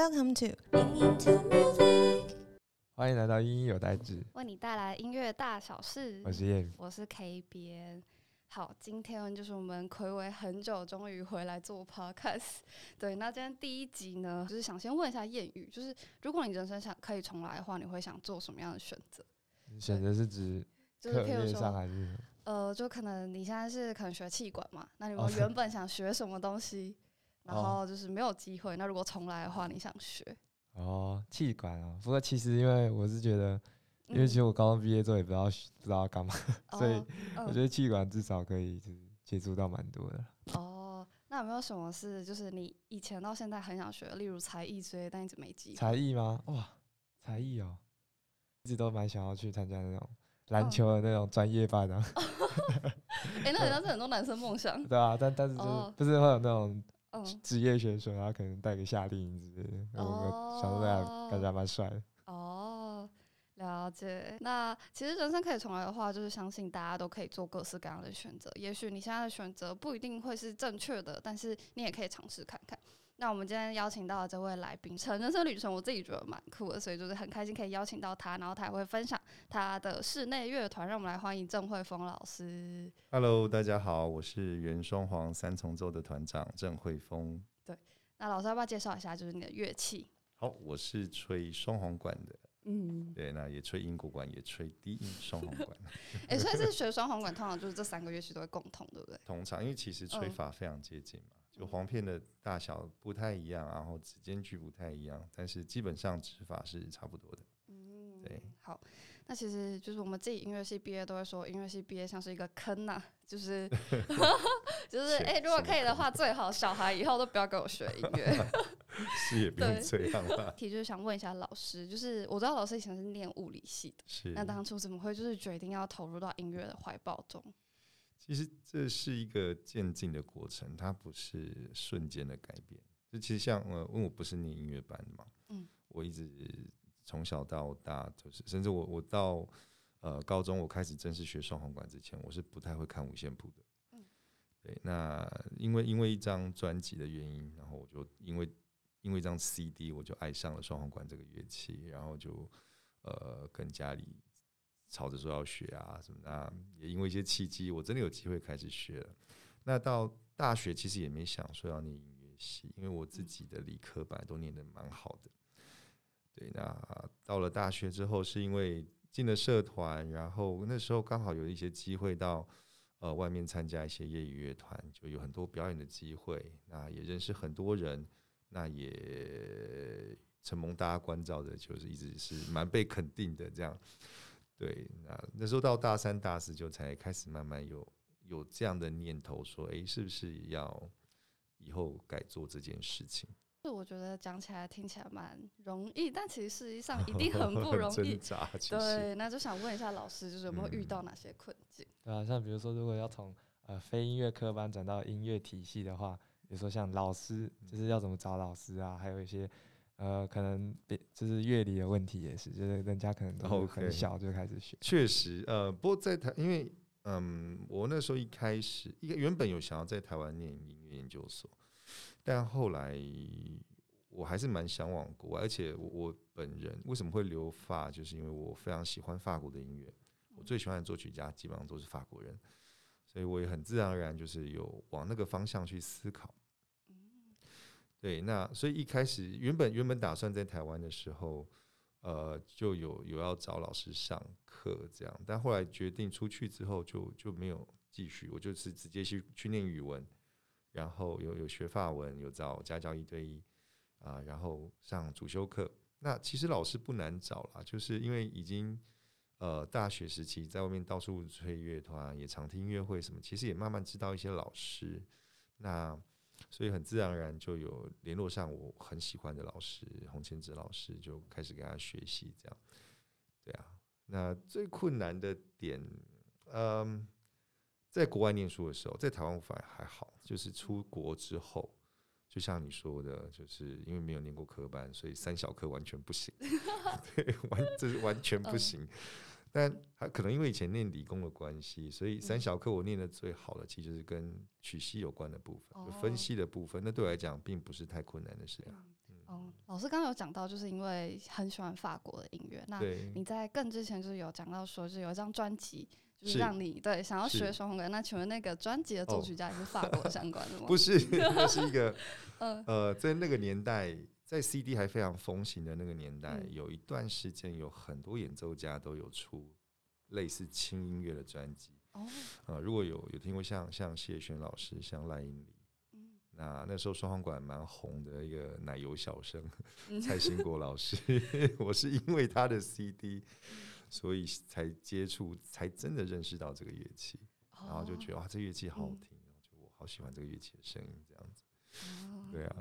Welcome to 欢迎来到音音有代志，为你带来音乐大小事。我是叶宇。我是 K 边。好，今天就是我们暌违很久，终于回来做 podcast。对，那今天第一集呢，就是想先问一下谚语，就是如果你人生想可以重来的话，你会想做什么样的选择？你选择是指就是譬如说，上还是？呃，就可能你现在是可能学气管嘛，那你哦们原本想学什么东西，然哦后就是没有机会，那如果重来的话，你想学？哦，气管啊。不过其实因为我是觉得，因为嗯其实我高中毕业之后也不知道不知道要干嘛，所以哦我觉得气管至少可以就是接触到蛮多的。哦，那有没有什么是就是你以前到现在很想学的，例如才艺之类，但一直没机会？才艺吗？哇，才艺哦，一直都蛮想要去参加那种篮嗯球的那种专业班啊，哎、那好像是很多男生梦想。对啊，但但是就是哦不是会有那种嗯，职业选手，然后可能带个夏令营之类的，我我小时候还感觉还蛮帅的。哦，了解。那其实人生可以重来的话，就是相信大家都可以做各式各样的选择。也许你现在的选择不一定会是正确的，但是你也可以尝试看看。那我们今天邀请到的这位来宾，成人生旅程，我自己觉得蛮酷的，所以就是很开心可以邀请到他，然后他也会分享他的室内乐团。让我们来欢迎郑慧峰老师。Hello，大家好，我是原双簧三重奏的团长郑慧峰。对那老师要不要介绍一下，就是你的乐器？好，我是吹双簧管的，嗯，对，那也吹英国管，也吹低音双簧管。哎、所以是学双簧管，通常就是这三个乐器都会共同，对不对？通常因为其实吹嗯法非常接近嘛，就簧片的大小不太一样，然后指间距不太一样，但是基本上指法是差不多的。嗯，对，好，那其实就是我们自己音乐系毕业都会说，音乐系毕业像是一个坑呐、就是 就是是哎、如果可以的话，最好小孩以后都不要跟我学音乐。是也不用对这样吧？题就是想问一下老师，就是我知道老师以前是念物理系的，是。那当初怎么会就是决定要投入到音乐的怀抱中？其实这是一个渐进的过程，它不是瞬间的改变。就其实像呃，因为我不是念音乐班的嘛，嗯，我一直从小到大就是，甚至我我到呃高中我开始正式学双簧管之前，我是不太会看五线谱的。嗯，对，那因为因为一张专辑的原因，然后我就因为因为一张 CD，我就爱上了双簧管这个乐器，然后就呃跟家里吵着说要学啊什么的，那也因为一些契机，我真的有机会开始学了。那到大学其实也没想说要念音乐系，因为我自己的理科本来都念得蛮好的。对，那到了大学之后，是因为进了社团，然后那时候刚好有一些机会到呃外面参加一些业余乐团，就有很多表演的机会，那也认识很多人，那也承蒙大家关照的，就是一直是蛮被肯定的这样。对，那那时候到大三、大四就才开始慢慢有有这样的念头，说，诶，是不是要以后改做这件事情？就我觉得讲起来听起来蛮容易，但其实实际上一定很不 容易对，那就想问一下老师，就是有没有遇嗯到哪些困境？对啊，像比如说，如果要从呃非音乐科班转到音乐体系的话，比如说像老师，就是要怎么找老师啊，还有一些呃可能别就是乐理的问题也是，就是人家可能都很小就开始学。确实，呃，不过在台，因为嗯，我那时候一开始，一个原本有想要在台湾念音乐研究所，但后来我还是蛮向往国外，而且我我本人为什么会留法，就是因为我非常喜欢法国的音乐，我最喜欢的作曲家基本上都是法国人，所以我也很自然而然就是有往那个方向去思考。对，那所以一开始原本原本打算在台湾的时候，呃，就有有要找老师上课这样，但后来决定出去之后就就没有继续，我就是直接去去念语文，然后有有学法文，有找家教一对一啊、然后上主修课。那其实老师不难找啦，就是因为已经呃大学时期在外面到处吹乐团，也常听音乐会什么，其实也慢慢知道一些老师。那所以很自然而然就有联络上我很喜欢的老师洪千哲老师，就开始跟他学习，这样。对啊，那最困难的点，嗯，在国外念书的时候，在台湾反而还好，就是出国之后，就像你说的，就是因为没有念过科班，所以三小科完全不行，对，完这是完全不行。但还可能因为以前念理工的关系，所以三小课我念的最好的，其实就是跟曲析有关的部分，就分哦析的部分。那对我来讲，并不是太困难的事啊。哦，老师刚刚有讲到，就是因为很喜欢法国的音乐。那，你在更之前就是有讲到说，就是有一张专辑，就是是让你对想要学双簧管。那请问那个专辑的作哦曲家也是法国相关的 吗？不是，那是一个 嗯呃，在那个年代，在 CD 还非常风行的那个年代，嗯。有一段时间有很多演奏家都有出类似轻音乐的专辑。哦，呃，如果有有听过像像谢轩老师、像赖英里，嗯。那那时候双簧管蛮红的一个奶油小生嗯蔡兴国老师，我是因为他的 CD，所以才接触，才真的认识到这个乐器，然后就觉得得哇，这乐器好听嗯。听，就我好喜欢这个乐器的声音，这样子。哦。对啊，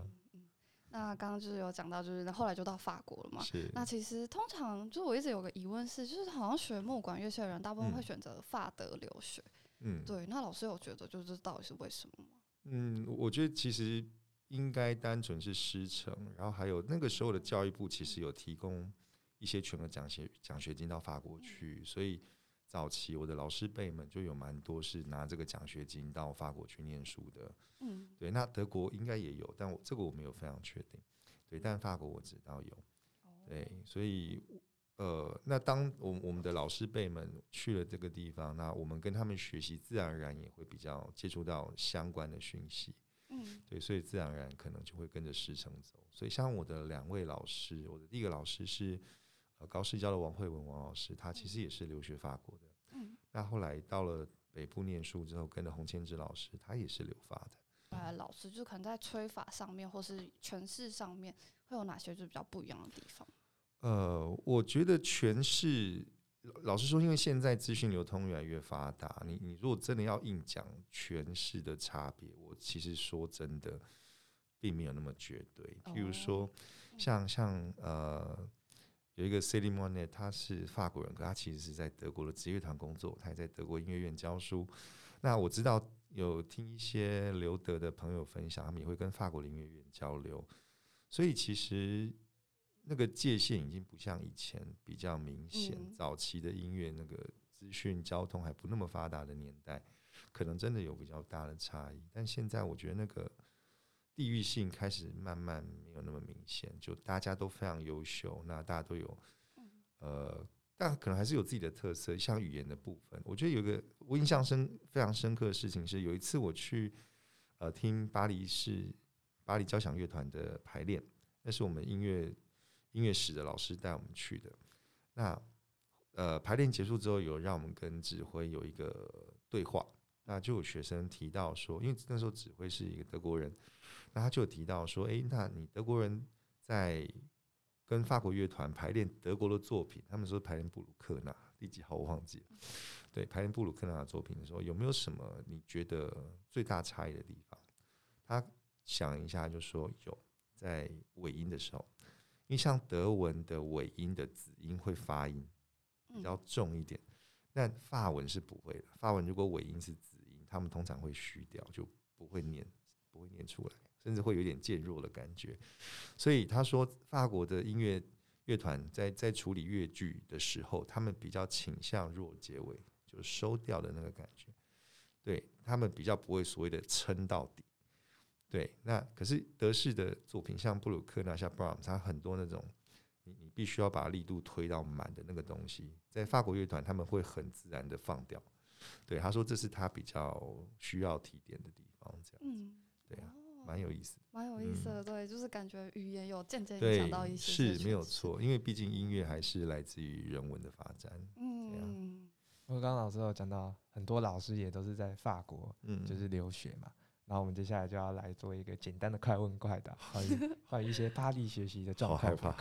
那刚刚就是有讲到，就是后来就到法国了嘛。是，那其实通常就是我一直有个疑问是，就是好像学木管乐器的人，大部分会嗯选择法德留学。嗯，对，那老师有觉得就是到底是为什么吗？嗯，我觉得其实应该单纯是师承，然后还有那个时候的教育部其实有提供一些全额奖学奖学金到法国去，所以早期我的老师辈们就有蛮多是拿这个奖学金到法国去念书的。嗯，对，那德国应该也有，但我这个我没有非常确定。对，但法国我知道有。对，所以呃，那当我我们的老师辈们去了这个地方，那我们跟他们学习，自然而然也会比较接触到相关的讯息。嗯对，所以自然而然可能就会跟着师承走。所以像我的两位老师，我的第一个老师是呃高师教的王慧文王老师，他其实也是留学法国的。嗯，那后来到了北部念书之后，跟着洪千之老师，他也是留法的。呃，老师就可能在吹法上面或是诠释上面会有哪些就是比较不一样的地方？呃，我觉得诠释，老实说，因为现在资讯流通越来越发达，你你如果真的要硬讲诠释的差别，我其实说真的，并没有那么绝对。譬如说，像像呃，有一个 c e l i n Monet，他是法国人，可他其实是在德国的职业团工作，他也在德国音乐院教书。那我知道有听一些留德的朋友分享，他们也会跟法国的音乐院交流，所以其实那个界限已经不像以前比较明显。嗯早期的音乐那个资讯交通还不那么发达的年代，可能真的有比较大的差异。但现在我觉得那个地域性开始慢慢没有那么明显，就大家都非常优秀，那大家都有呃。但可能还是有自己的特色，像语言的部分。我觉得有个我印象深非常深刻的事情是，有一次我去呃听巴黎市巴黎交响乐团的排练，那是我们音乐音乐史的老师带我们去的。那呃排练结束之后，有让我们跟指挥有一个对话，那就有学生提到说，因为那时候指挥是一个德国人，那他就提到说，诶，那你德国人在跟法国乐团排练德国的作品，他们说排练布鲁克纳第几号我忘记了。对，排练布鲁克纳的作品的时候，有没有什么你觉得最大差异的地方？他想一下就说有，在尾音的时候，因为像德文的尾音的子音会发音比较重一点，但法文是不会的。法文如果尾音是子音，他们通常会虚掉，就不会念，不会念出来。甚至会有点渐弱的感觉，所以他说，法国的音乐乐团在在处理乐剧的时候，他们比较倾向弱结尾，就是收掉的那个感觉，对他们比较不会所谓的撑到底。对，那可是德式的作品，像布鲁克纳、像 Brahms，它很多那种你你必须要把力度推到满的那个东西，在法国乐团他们会很自然的放掉。对，他说这是他比较需要提点的地方，这样子，嗯，对啊，哦蛮有意思的。蛮有意思嗯的，对，就是感觉语言有渐渐影响到一，些是没有错，因为毕竟音乐还是来自于人文的发展。嗯，因为刚刚老师有讲到，很多老师也都是在法国嗯，就是留学嘛。然后我们接下来就要来做一个简单的快问快答，关于关于一些巴黎学习的状好害怕。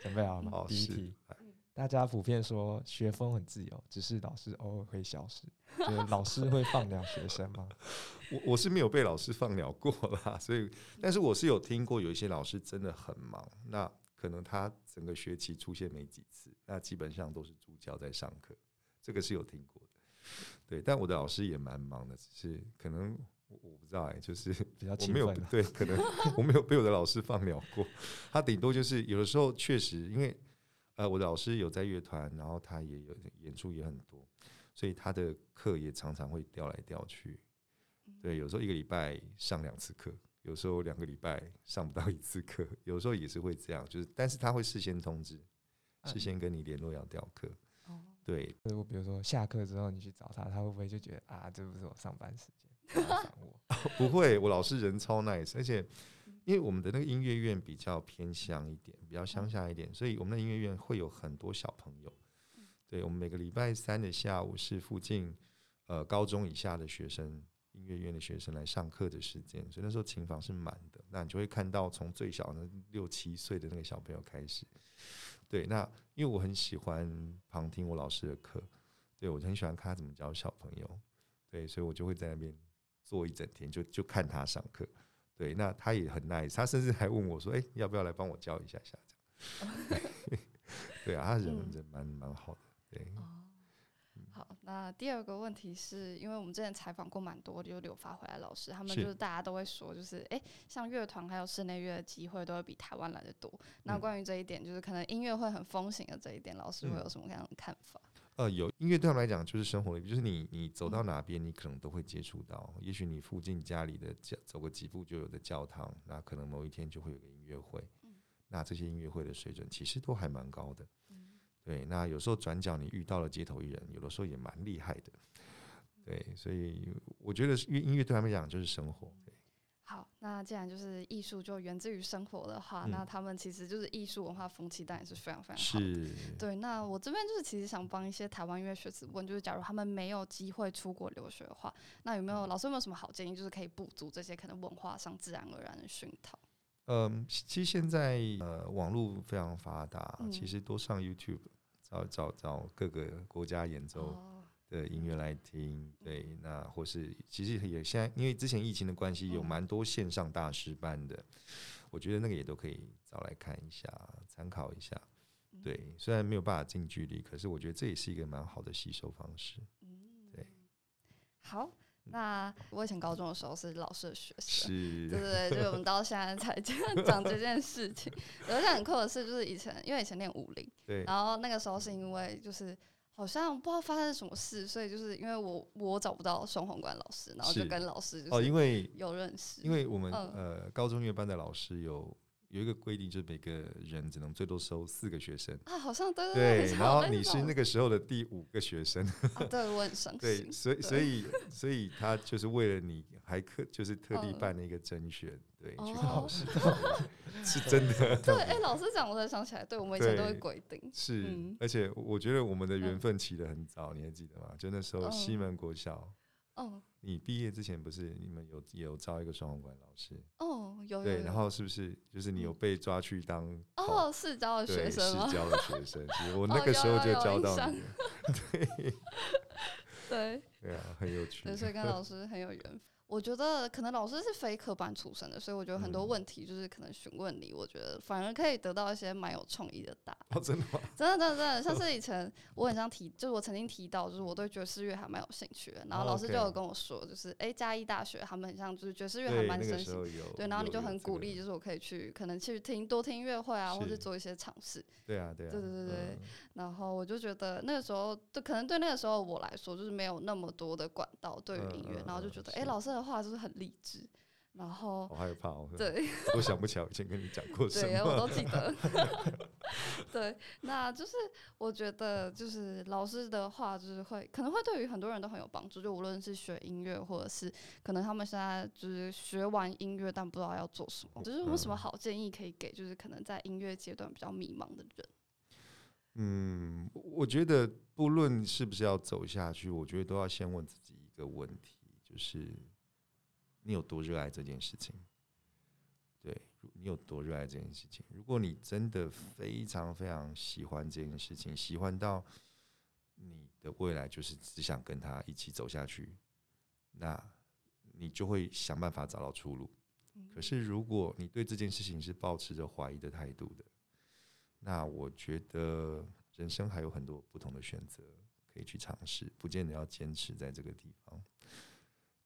准备好了吗 第一题，大家普遍说学风很自由，只是老师偶尔会消失。就是老师会放掉学生吗？我我是没有被老师放鸟过啦，所以，但是我是有听过有一些老师真的很忙，那可能他整个学期出现没几次，那基本上都是助教在上课，这个是有听过的。对，但我的老师也蛮忙的，只是可能我我不知道哎、就是比较我没有。对，可能 我没有被我的老师放鸟过。他顶多就是有的时候确实，因为呃，我的老师有在乐团，然后他也有演出也很多，所以他的课也常常会调来调去。对，有时候一个礼拜上两次课，有时候两个礼拜上不到一次课，有时候也是会这样，就是但是他会事先通知，嗯事先跟你联络要调课。哦，对，如果比如说下课之后你去找他，他会不会就觉得啊，这不是我上班时间，不要烦我？不会，我老师人超 nice，而且因为我们的那个音乐院比较偏乡一点，比较乡下一点，所以我们的音乐院会有很多小朋友。对，我们每个礼拜三的下午是附近呃高中以下的学生，音乐院的学生来上课的时间，所以那时候琴房是满的。那你就会看到从最小的六七岁的那个小朋友开始。对，那因为我很喜欢旁听我老师的课，对我很喜欢看他怎么教小朋友，对，所以我就会在那边坐一整天，就就看他上课。对，那他也很 nice，他甚至还问我说：“哎、要不要来帮我教一下下？”这样。对啊，他人嗯人蛮蛮好的。对，哦，好，那第二个问题是因为我们之前采访过蛮多就留法回来老师，他们就是大家都会说，就是诶，像乐团还有室内乐的机会都会比台湾来的多。那嗯关于这一点，就是可能音乐会很风行的这一点，老师会嗯有什么样的看法？呃，有音乐对他们来讲就是生活里，就是你你走嗯到哪边，你可能都会接触到。也许你附近家里的教走个几步就有的教堂，那可能某一天就会有个音乐会。嗯那这些音乐会的水准其实都还蛮高的。嗯对，那有时候转角你遇到了街头艺人，有的时候也蛮厉害的。对，所以我觉得是音乐对他们来讲就是生活。对好，那既然就是艺术就源自于生活的话，嗯那他们其实就是艺术文化风气，当然是非常非常好的。是，对，那我这边就是其实想帮一些台湾音乐学子问，就是假如他们没有机会出国留学的话，那有没有老师有没有什么好建议，就是可以补足这些可能文化上自然而然的熏陶？嗯，其实现在呃网络非常发达，嗯其实多上 YouTube 找找找各个国家演奏哦，的音乐来听，对，那或是其实也现在因为之前疫情的关系，有嗯蛮多线上大师班的，我觉得那个也都可以找来看一下，参考一下。嗯对，虽然没有办法近距离，可是我觉得这也是一个蛮好的吸收方式。嗯，对。好，那我以前高中的时候是老师的学生。是，对对对，就是我们到现在才讲 讲这件事情。而且很酷的是，就是以前因为以前练舞龄，对，然后那个时候是因为就是好像不知道发生什么事，所以就是因为我我找不到双皇冠老师，然后就跟老师就哦，是因为有认识，因为我们、嗯。呃高中乐班的老师有有一个规定，就是每个人只能最多收四个学生。啊，好像对对，对，然后你是那个时候的第五个学生，啊，对我很伤 对，心，所以所以所以他就是为了你，还特就是特地嗯。办了一个甄选，对，去哦考试，是 真的，对，哎、老师讲我才想起来，对我们以前都会规定，是嗯，而且我觉得我们的缘嗯分起得很早，你还记得吗？就那时候西嗯门国小，哦你毕业之前不是你们有有招一个双簧管老师，哦，有有对，然后是不是就是你有嗯被抓去当考哦，是招的学生吗？教的学生？其实我哦那个时候就教到你 对，对对啊，很有趣对，。所以跟老 师很有缘分。我觉得可能老师是非科班出身的，所以我觉得很多嗯问题就是可能询问你，我觉得反而可以得到一些蛮有创意的答案。哦，真的吗？真的，真的，真的，像是以前我很像提，就是我曾经提到，就是我对爵士乐还蛮有兴趣的，然后哦老师就有跟我说，就是哎，嘉义大学他们很像就是爵士乐还对，蛮那个盛行，时候有，对，然后你就很鼓励，就是我可以去可能去听多听音乐会啊，或者是做一些尝试。对啊，对啊，对对对对嗯然后我就觉得那个时候，对，可能对那个时候我来说，就是没有那么多的管道对于嗯音乐，嗯嗯然后就觉得，哎、是老师的话就是很励志，然后好害怕哦，对 我想不起来我以前跟你讲过什么对，我。都记得。对，那就是我觉得就是老师的话，就是会可能会对于很多人都很有帮助，就无论是学音乐，或者是可能他们现在就是学完音乐，但不知道要做什么，就是有什么嗯好建议可以给，就是可能在音乐阶段比较迷茫的人。嗯，我觉得不论是不是要走下去，我觉得都要先问自己一个问题，就是你有多热爱这件事情？对，你有多热爱这件事情？如果你真的非常非常喜欢这件事情，喜欢到你的未来就是只想跟他一起走下去，那你就会想办法找到出路。可是，如果你对这件事情是保持着怀疑的态度的，那我觉得人生还有很多不同的选择可以去尝试，不见得要坚持在这个地方。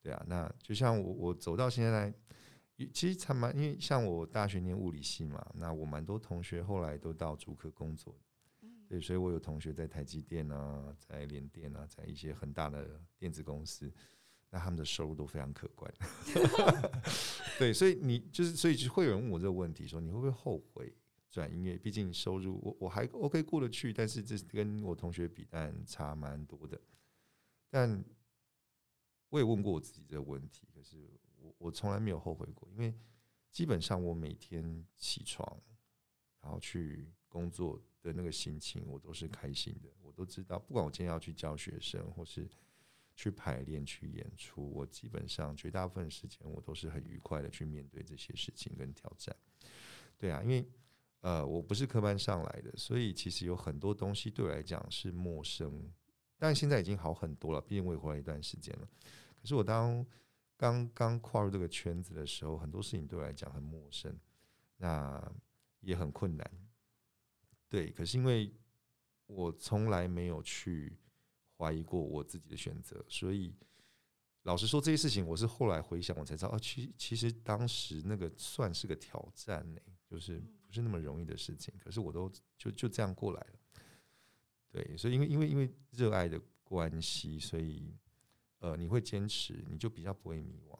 对啊，那就像我我走到现在，其实还蛮因为像我大学念物理系嘛，那我蛮多同学后来都到主科工作对，所以我有同学在台积电啊，在联电啊，在一些很大的电子公司。那他们的收入都非常可观。对，所以你就是，所以就会有人问我这个问题，说你会不会后悔转音乐？毕竟收入我我还 OK 过得去，但是这跟我同学比，但差蛮多的。但我也问过我自己这个问题，可是我我从来没有后悔过，因为基本上我每天起床，然后去工作的那个心情，我都是开心的。我都知道，不管我今天要去教学生，或是去排练、去演出，我基本上绝大部分时间我都是很愉快的去面对这些事情跟挑战。对啊，因为呃，我不是科班上来的，所以其实有很多东西对我来讲是陌生。但现在已经好很多了，毕竟我也回来一段时间了。可是我当刚刚跨入这个圈子的时候，很多事情对我来讲很陌生，那也很困难。对，可是因为我从来没有去怀疑过我自己的选择，所以老实说，这些事情我是后来回想，我才知道，啊，其其实当时那个算是个挑战呢、就是不是那么容易的事情。可是我都就就这样过来了。对，所以因为因为因为热爱的关系，所以呃，你会坚持，你就比较不会迷惘。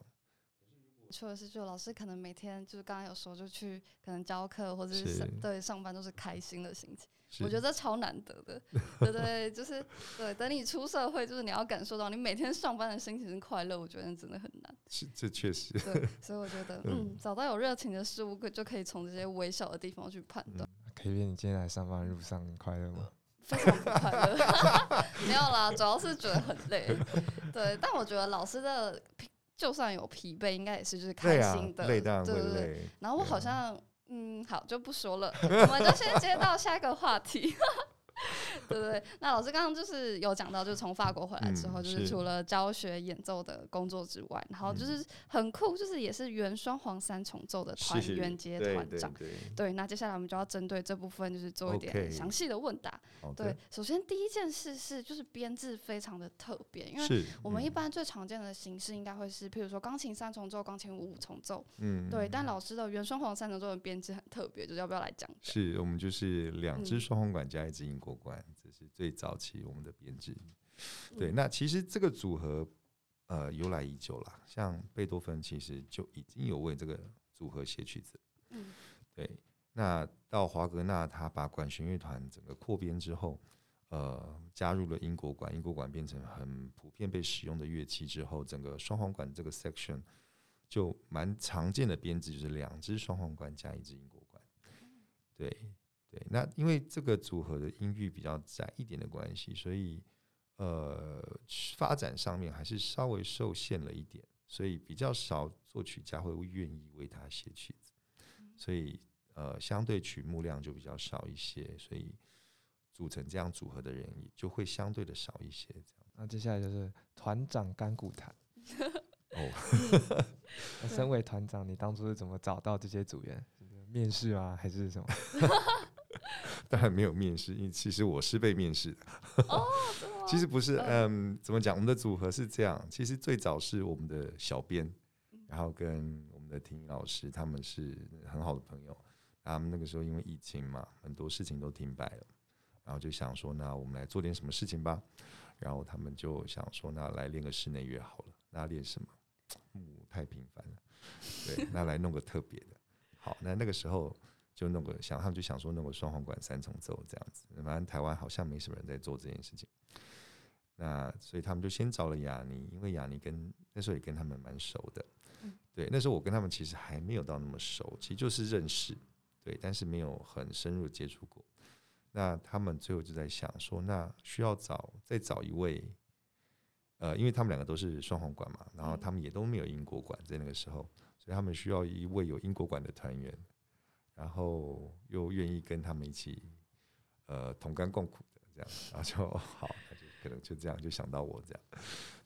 除了是就老师可能每天就是刚刚有说就去可能教课或者是是对上班都是开心的心情，我觉得这超难得的，对对，就是对，等你出社会，就是你要感受到你每天上班的心情是快乐，我觉得真的很难。是这确实对，所以我觉得，嗯，找到有热情的事物，可就可以从这些微小的地方去判断。可以你今天来上班的路上你快乐吗？非常不快乐，没有啦，主要是觉得很累。对，但我觉得老师的疲就算有疲惫，应该也是就是开心的，，对对对。然后我好像，嗯，好就不说了，我们就先接到下一个话题。对对对，那老师刚刚就是有讲到，就是从法国回来之后，嗯就是是。除了教学演奏的工作之外，然后嗯。就是很酷，就是也是原双簧三重奏的团员接对对团长。对，对，那接下来我们就要针对这部分，就是做一点详细的问答。对，首先第一件事是，就是编制非常的特别，因为我们一嗯。般最常见的形式应该会是，譬如说钢琴三重奏、钢琴五重奏，嗯对。但老师的原双簧三重奏的编制很特别，就是要不要来讲讲？是我们就是两支嗯。双簧管加一支英这是最早期我们的编制。对，嗯那其实这个组合呃由来已久啦，像贝多芬其实就已经有为这个组合写曲子。嗯对，那到华格纳他把管弦乐团整个扩编之后，呃，加入了英国管，英国管变成很普遍被使用的乐器之后，整个双簧管这个 section 就蛮常见的编制，就是两只双簧管加一支英国管。对对，那因为这个组合的音域比较窄一点的关系，所以呃发展上面还是稍微受限了一点，所以比较少作曲家会愿意为他写曲子，所以呃相对曲目量就比较少一些，所以组成这样组合的人也就会相对的少一些。这样那接下来就是团长干股谈。哦，那身为团长，你当初是怎么找到这些组员？面试啊？还是什么？当然没有面试，因为其实我是被面试的。哦，其实不是，嗯，怎么讲？我们的组合是这样，其实最早是我们的小编，然后跟我们的婷老师，他们是很好的朋友。他们那个时候因为疫情嘛，很多事情都停摆了，然后就想说，那我们来做点什么事情吧。然后他们就想说，那来练个室内乐好了。那练什么？木太平凡了，对，那来弄个特别的。好，那那个时候就弄个想，他们就想说弄个双簧管三重奏这样子。反正台湾好像没什么人在做这件事情。那所以他们就先找了雅尼，因为雅尼跟那时候也跟他们蛮熟的嗯。对，那时候我跟他们其实还没有到那么熟，其实就是认识，对，但是没有很深入接触过。那他们最后就在想说，那需要找再找一位，呃，因为他们两个都是双簧管嘛，然后嗯他们也都没有英国管在那个时候，所以他们需要一位有英国管的团员，然后又愿意跟他们一起，呃，同甘共苦的这样，然后就好，那就可能就这样就想到我这样，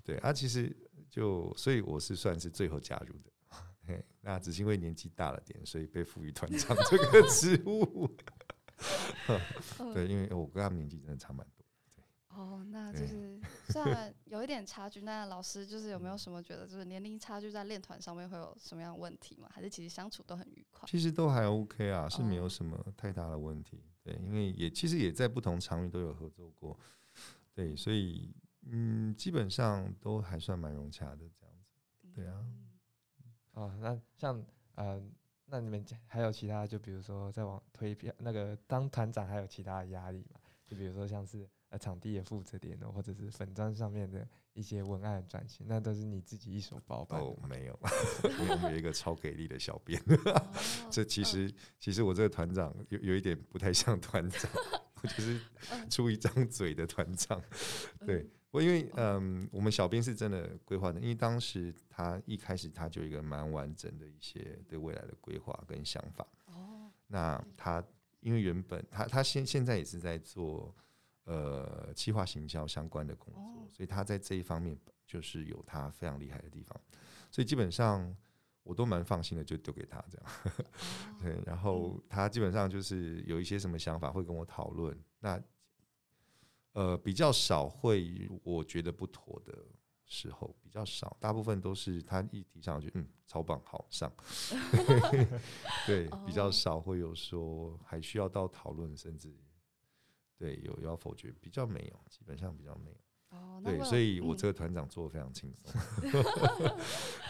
对啊，其实就所以我是算是最后加入的，嘿，那只是因为年纪大了点，所以被赋予团长这个 职务。嗯对，因为我跟他们年纪真的差蛮多。哦，那就是虽然有一点差距，那老师就是有没有什么觉得就是年龄差距在练团上面会有什么样的问题吗？还是其实相处都很愉快？其实都还 OK 啊，是没有哦什么太大的问题。对，因为也其实也在不同场域都有合作过，对，所以嗯，基本上都还算蛮融洽的这样子。对啊嗯哦，那像呃，那你们还有其他，就比如说在往推票那个当团长，还有其他的压力嘛？就比如说像是呃场地也负责联络，或者是粉砖上面的一些文案的转型，那都是你自己一手包办哦，没有，因 为我们有一个超给力的小编。哦这其实其实我这个团长有有一点不太像团长，我就是嗯出一张嘴的团长。对，我因为嗯，我们小编是真的规划的，因为当时他一开始他就有一个蛮完整的一些对未来的规划跟想法。哦，那他因为原本他他现现在也是在做呃企划行销相关的工作，哦。所以他在这一方面就是有他非常厉害的地方，所以基本上我都蛮放心的，就丢给他这样。哦。对，然后他基本上就是有一些什么想法会跟我讨论，那呃比较少会我觉得不妥的时候比较少，大部分都是他一提上去，嗯，超棒，好上，对，比较哦。少会有说还需要到讨论，甚至对有要否决，比较没有，基本上比较没有。哦，对，所以我嗯这个团长做的非常轻松。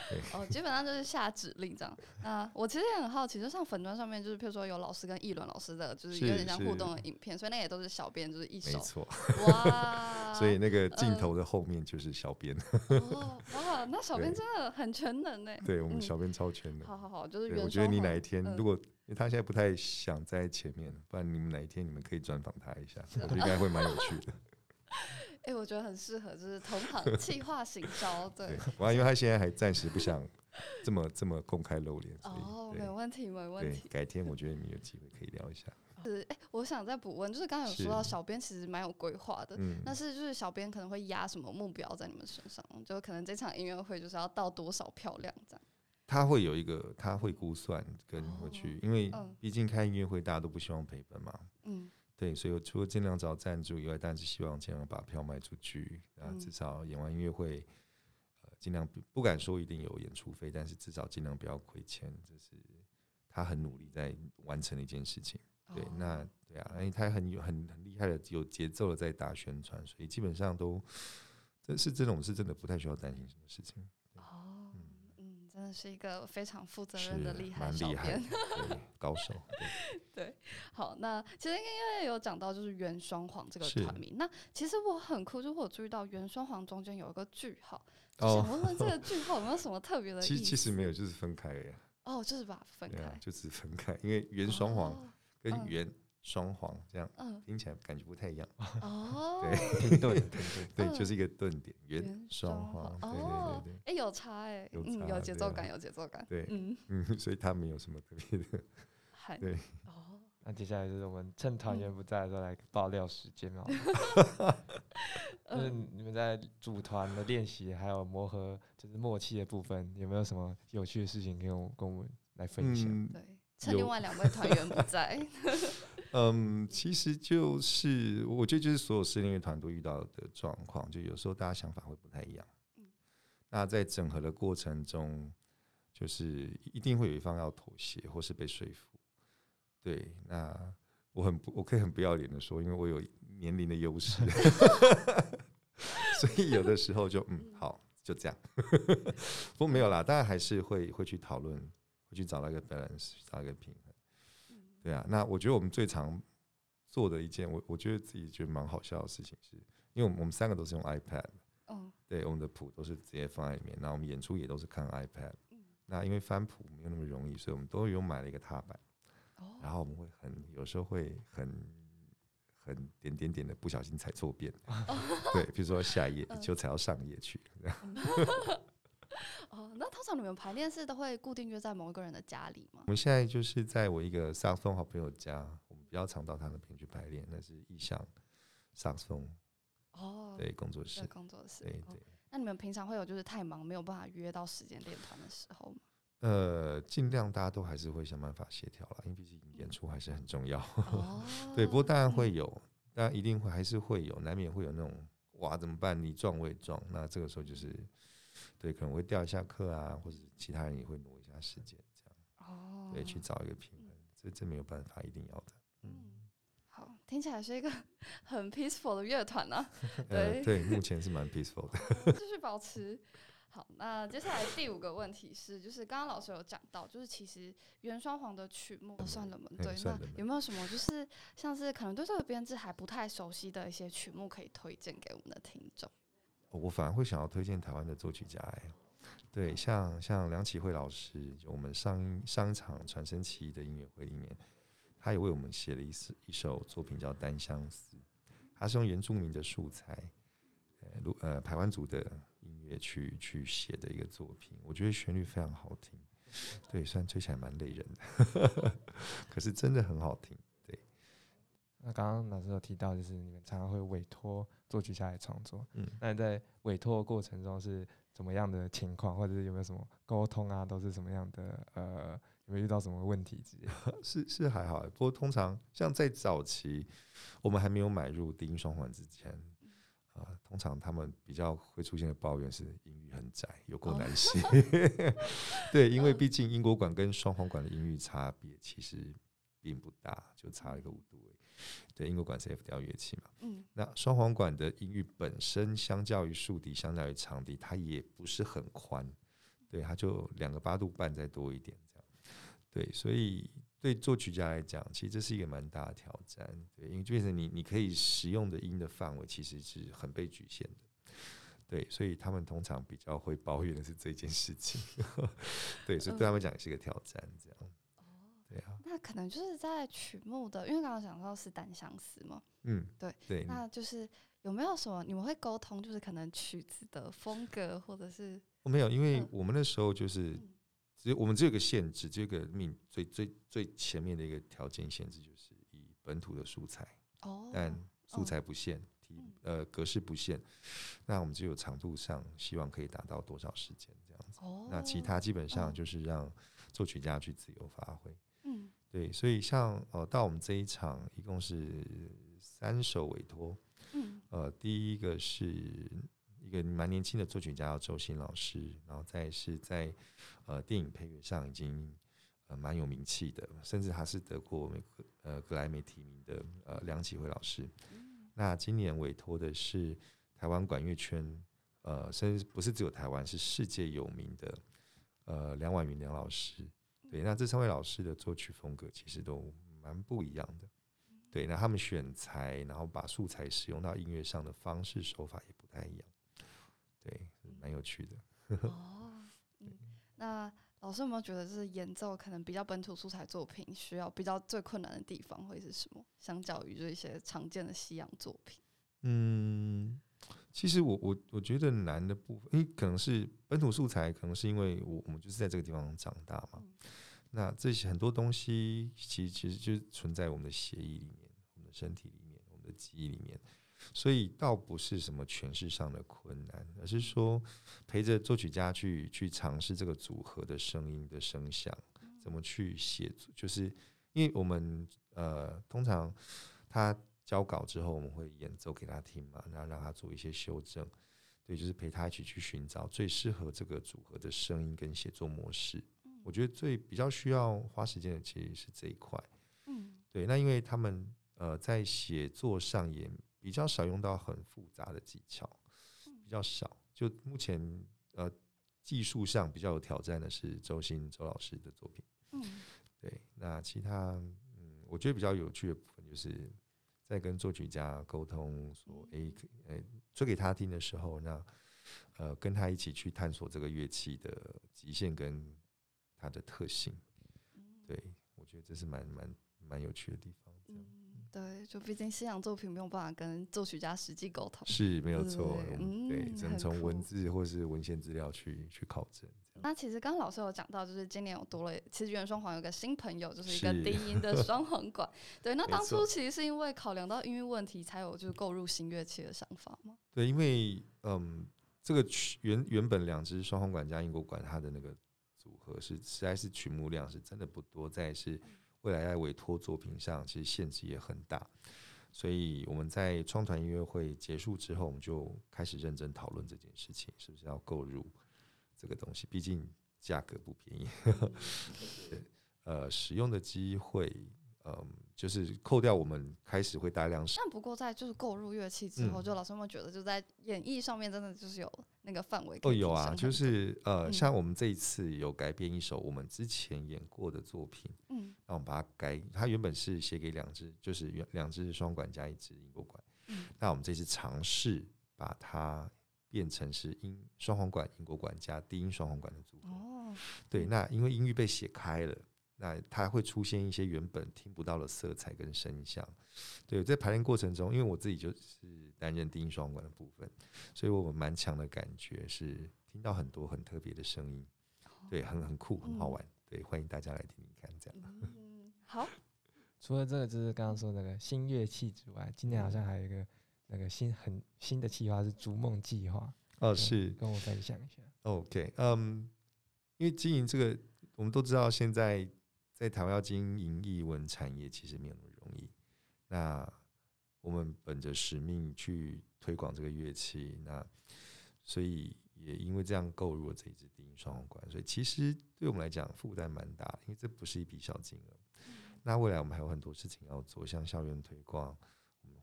哦，基本上就是下指令这样。那我其实也很好奇，就像粉砖上面，就是譬如说有老师跟议论老师的，就是有是点像互动的影片，所以那也都是小编就是一手没错，哇，所以那个镜嗯头的后面就是小编，哦哇，那小编真的很全能呢。对我们嗯小编超全能。好好好，就是我觉得你哪一天，嗯如果因为他现在不太想在前面，不然你们哪一天你们可以专访他一下，我觉得应该会蛮有趣的。哎、我觉得很适合，就是同行 企划行销，对对，，完，因为他现在还暂时不想这么这么公开露脸，哦，没问题，没问题。改天我觉得你们有机会可以聊一下。是，哎、我想再补问，就是刚刚有说到小编其实蛮有规划的，嗯，但是就是小编可能会压什么目标在你们身上，就可能这场音乐会就是要到多少漂亮这样。他会有一个，他会估算跟会哦去，因为嗯毕竟开音乐会大家都不希望赔本嘛，嗯，对，所以我除了尽量找赞助以外，但是希望尽量把票卖出去，啊，嗯。至少演完音乐会，呃，尽量不不敢说一定有演出费，但是至少尽量不要亏钱，这是他很努力在完成的一件事情。对，哦。那对啊，因为他很有很很厉害的有节奏的在打宣传，所以基本上都这是这种是真的不太需要担心什么事情，真的是一个非常负责任的厉害厉害高手。对 好，那其实因为有讲到就是原双簧这个团名，那其实我很酷，就是我有注意到原双簧中间有一个句号，想问问这个 句号有没有什么特别的意思？其实其实没有，就是分开了呀，哦，就是把它分开啊，，就只分开，因为原双簧哦跟嗯原双簧这样嗯，听起来感觉不太一样。哦，对。停顿，停顿。对，嗯。就是一个顿点，原原双簧簧，对哦对对。哎，有差哎，有嗯，有节奏感，有节奏感，对。嗯，嗯，所以他没有什么特别的，对，哦，那接下来就是我们趁团员嗯不在的时候来爆料时间嘛，就是嗯，你们在组团的练习还有磨合，就是默契的部分，有没有什么有趣的事情跟我跟我们来分享？嗯对，趁另外两位团员不在，嗯，其实就是我觉得就是所有室内乐团都遇到的状况，就有时候大家想法会不太一样嗯。那在整合的过程中，就是一定会有一方要妥协或是被说服。对，那我很不，我可以很不要脸的说，因为我有年龄的优势，所以有的时候就嗯好，就这样。不过没有啦，当然还是会会去讨论，会去找到一个 balance，找到一个平衡。对啊，那我觉得我们最常做的一件，我我觉得自己觉得蛮好笑的事情是，因为我们我们三个都是用 iPad，哦。对，我们的谱都是直接放在里面，那我们演出也都是看 iPad。嗯，那因为翻谱没有那么容易，所以我们都有买了一个踏板，然哦，后我们会很有时候会很很点点点的不小心踩错边，对，比如说下一页 嗯。就踩到上一页去，常你们排练是都会固定约在某一个人的家里吗我？们现在就是在我一个萨克斯风好朋友家，我们比较常到他那边去排练，那是意向萨克斯风哦，对工作室在，工作室。哦对对。那你们平常会有就是太忙没有办法约到时间练团的时候吗？呃，尽量大家都还是会想办法协调啦，因为毕竟演出还是很重要。哦，对，不过当然嗯会有，当然一定会还是会有，难免会有那种哇怎么办？你撞我也撞，那这个时候就是对，可能会掉一下课啊，或者其他人也会挪一下时间，这样哦，对，去找一个平衡，这这没有办法，一定要的。嗯，好，听起来是一个 很 peaceful 的乐团呢。呃，对对，目前是蛮 peaceful 的。继续 保持。好，那接下来第五个问题是，就是刚刚老师有讲到，就是其实原双簧的曲目算冷门，嗯对，那有没有什么就是像是可能对这个编制还不太熟悉的一些曲目可以推荐给我们的听众？我反而会想要推荐台湾的作曲家哎，对，像像梁启慧老师，就我们上上一场传声奇的音乐会里面，他也为我们写了一首一首作品叫《单相思》，他是用原住民的素材，呃，如呃台湾族的音乐去去写的一个作品，我觉得旋律非常好听，对，虽然吹起来蛮累人的，可是真的很好听。对那刚刚老师有提到，就是你们常常会委托作曲家来创作，嗯，那你在委托的过程中是怎么样的情况，或者是有没有什么沟通啊，都是什么样的？呃，有没有遇到什么问题之类？是是还好欸，不过通常像在早期，我们还没有买入低音双簧之前，啊、通常他们比较会出现的抱怨是音域很窄，有够哦难写。对，因为毕竟英国管跟双簧管的音域差别其实并不大，就差一个五度而已。对，英国管是 F 调乐器嘛，嗯那双簧管的音域本身相较于竖笛，相较于长笛，它也不是很宽，对，它就两个八度半再多一点这样。对，所以对作曲家来讲，其实这是一个蛮大的挑战，对，因为就变成你你可以使用的音的范围其实是很被局限的。对，所以他们通常比较会抱怨的是这件事情，对，所以对他们讲也是一个挑战，这样，那可能就是在曲目的，因为刚刚讲到是单相思嘛，嗯，对对，那就是有没有什么你们会沟通，就是可能曲子的风格，或者是我 没有，因为嗯我们那时候就是嗯只有我们只有个限制，只有一个命最最最前面的一个条件限制，就是以本土的素材，哦，但素哦材不限，题嗯呃格式不限，那我们只有长度上希望可以达到多少时间这样子。哦，那其他基本上嗯就是让作曲家去自由发挥。嗯对，所以像呃到我们这一场一共是三首委托，嗯呃，第一个是一个蛮年轻的作曲家，叫周新老师，然后再是在呃电影配乐上已经呃蛮有名气的，甚至他是得过美国呃格莱美提名的呃梁启辉老师。那今年委托的是台湾管乐圈，呃，甚至不是只有台湾，是世界有名的呃梁婉云梁老师。对，那这三位老师的作曲风格其实都蛮不一样的。对，那他们选材，然后把素材使用到音乐上的方式手法也不太一样。对，蛮有趣的。哦，嗯，那老师有没有觉得就是演奏可能比较本土素材作品需要比较最困难的地方会是什么？相较于这一些常见的西洋作品，嗯，其实我我我觉得难的部分，因为可能是本土素材，可能是因为我我们就是在这个地方长大嘛。嗯那这些很多东西，其实其实就是存在我们的血液里面、我们的身体里面、我们的记忆里面，所以倒不是什么诠释上的困难，而是说陪着作曲家去去尝试这个组合的声音的声响，怎么去写作，就是因为我们呃通常他交稿之后，我们会演奏给他听嘛，然后让他做一些修正，对，就是陪他一起去寻找最适合这个组合的声音跟写作模式。我觉得最比较需要花时间的其实是这一块。嗯对，那因为他们呃在写作上也比较少用到很复杂的技巧，比较少。就目前呃技术上比较有挑战的是周星周老师的作品。嗯对，那其他嗯，我觉得比较有趣的部分就是在跟作曲家沟通说，诶，诶，吹给他听的时候，那呃跟他一起去探索这个乐器的极限跟它的特性。对，我觉得这是蛮蛮蛮有趣的地方。这样嗯，对，就毕竟西洋作品没有办法跟作曲家实际沟通。是没有错，对只能从文字或是文献资料去去考证。那其实刚刚老师有讲到，就是今年我多了，其实原双簧有个新朋友，就是一个低音的双簧管。对，那当初其实是因为考量到音域问题，才有就是购入新乐器的想法吗？对，因为嗯，这个曲原原本两支双簧管加英国管，它的那个组合是实在是曲目量是真的不多，再是未来在委托作品上其实限制也很大，所以我们在创团音乐会结束之后，我们就开始认真讨论这件事情，是不是要购入这个东西，毕竟价格不便宜，对呃，使用的机会，嗯，就是扣掉我们开始会大量使但不过在就是购入乐器之后，嗯。就老师们觉得就在演绎上面真的就是有那个范围？哦，有啊，就，是呃，嗯。像我们这一次有改编一首我们之前演过的作品，嗯。那我们把它改，它原本是写给两只，就是原两只双管加一只英国管，嗯。那我们这次尝试把它变成是英双簧管、英国管加低音双簧管的组合。哦，对，那因为音域被写开了，那它会出现一些原本听不到的色彩跟声响。对，在排练过程中，因为我自己就是担任低音双簧管的部分，所以我蛮强的感觉是听到很多很特别的声音，对，很很酷，很好嗯玩。对，欢迎大家来听听看，这样。嗯，好，除了这个，就是刚刚说那个新乐器之外，今年好像还有一个那个新很新的计划是逐梦计划，哦，是跟我分享一下。OK，嗯，因为经营这个，我们都知道，现在在台湾要经营艺文产业，其实没有那么容易。那我们本着使命去推广这个乐器，那所以也因为这样购入了这一支低音双簧管，所以其实对我们来讲负担蛮大的，因为这不是一笔小金额。那未来我们还有很多事情要做，像校园推广，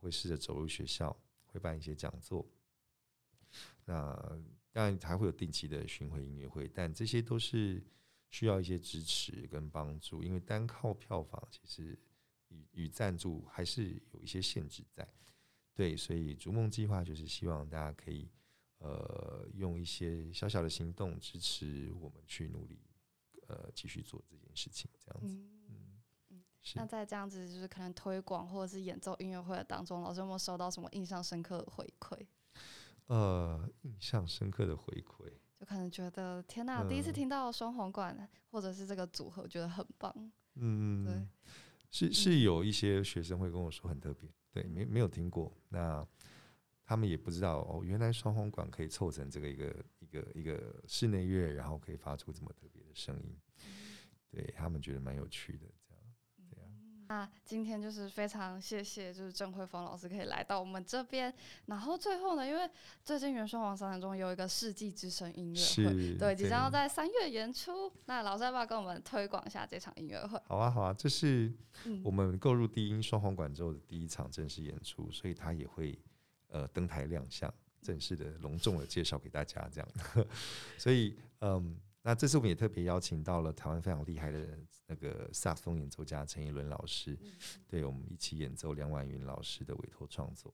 会试着走入学校，会办一些讲座。那当然还会有定期的巡回音乐会，但这些都是需要一些支持跟帮助，因为单靠票房其实与与赞助还是有一些限制在。对，所以逐梦计划就是希望大家可以呃用一些小小的行动支持我们去努力，呃继续做这件事情，这样子。那在这样子就是可能推广或者是演奏音乐会的当中，老师有没有收到什么印象深刻的回馈？呃印象深刻的回馈。就可能觉得天呐，第一次嗯。听到双簧管或者是这个组合，觉得很棒。嗯，对，是是有一些学生会跟我说很特别，对，没没有听过，那他们也不知道哦，原来双簧管可以凑成这个一个一个一个室内乐，然后可以发出这么特别的声音，对他们觉得蛮有趣的，那今天就是非常谢谢，就是郑慧峰老师可以来到我们这边。然后最后呢，因为最近元双王商场中有一个世纪之声音乐会，对，即将要在三月演出。那老师要不要跟我们推广一下这场音乐会？好啊好啊，这是嗯我们购入低音双簧管之后的第一场正式演出，所以他也会呃登台亮相，正式的隆重的介绍给大家这样。所以嗯，那这次我们也特别邀请到了台湾非常厉害的那个萨克斯风演奏家陈怡伦老师，嗯对我们一起演奏梁婉云老师的委托创作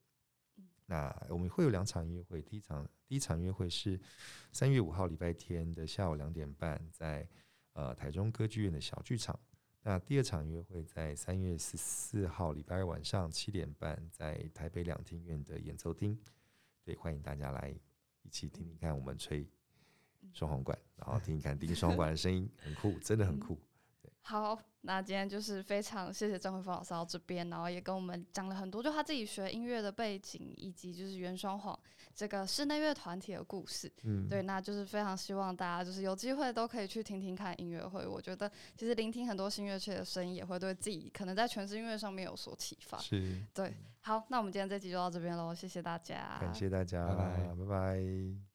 嗯。那我们会有两场音乐会，第一场第一场音乐会是三月五号礼拜天的下午两点半，在呃台中歌剧院的小剧场。那第二场音乐会在三月十四号礼拜二晚上七点半，在台北两厅院的演奏厅。对，欢迎大家来一起听听看我们吹双簧管，然后听一看低音双簧管的声音，很酷，真的很酷。好，那今天就是非常谢谢张慧芳老师到这边，然后也跟我们讲了很多，就他自己学音乐的背景，以及就是原双簧这个室内乐团体的故事。嗯，对，那就是非常希望大家就是有机会都可以去听听看音乐会。我觉得其实聆听很多新乐器的声音，也会对自己可能在诠释音乐上面有所启发。是，对，好，那我们今天这集就到这边喽，谢谢大家，感谢大家，拜拜拜拜